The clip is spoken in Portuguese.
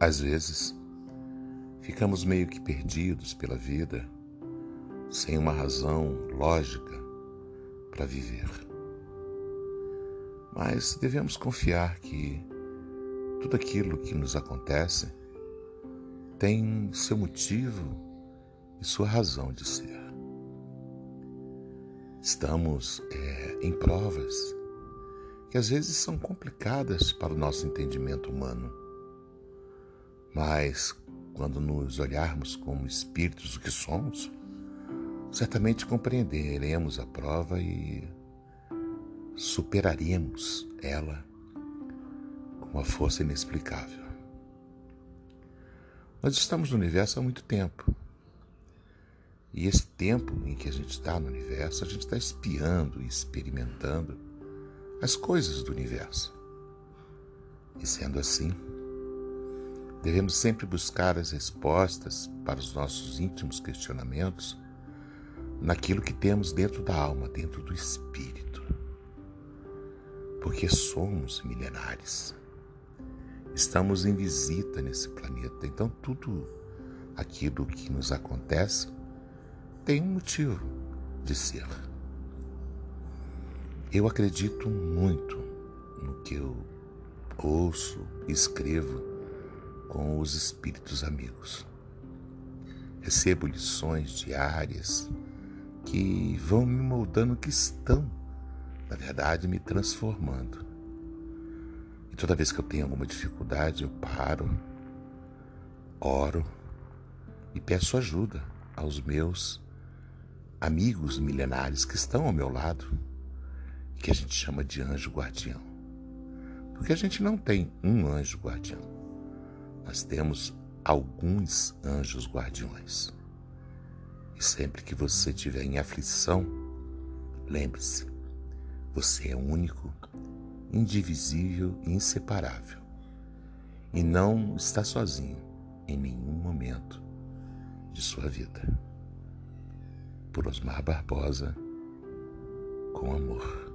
Às vezes, ficamos meio que perdidos pela vida, sem uma razão lógica para viver. Mas devemos confiar que tudo aquilo que nos acontece tem seu motivo e sua razão de ser. Estamos é, em provas que às vezes são complicadas para o nosso entendimento humano. Mas quando nos olharmos como espíritos que somos, certamente compreenderemos a prova e superaremos ela com uma força inexplicável. Nós estamos no universo há muito tempo. E esse tempo em que a gente está no universo, a gente está espiando e experimentando as coisas do universo. E sendo assim, devemos sempre buscar as respostas para os nossos íntimos questionamentos naquilo que temos dentro da alma, dentro do espírito. Porque somos milenares. Estamos em visita nesse planeta, então tudo aquilo que nos acontece tem um motivo de ser. Eu acredito muito no que eu ouço escrevo com os espíritos amigos. Recebo lições diárias que vão me moldando, que estão, na verdade, me transformando. E toda vez que eu tenho alguma dificuldade, eu paro, oro e peço ajuda aos meus amigos milenares que estão ao meu lado que a gente chama de anjo guardião. Porque a gente não tem um anjo guardião. Nós temos alguns anjos guardiões. E sempre que você estiver em aflição, lembre-se, você é único, indivisível e inseparável. E não está sozinho em nenhum momento de sua vida. Por Osmar Barbosa, com amor.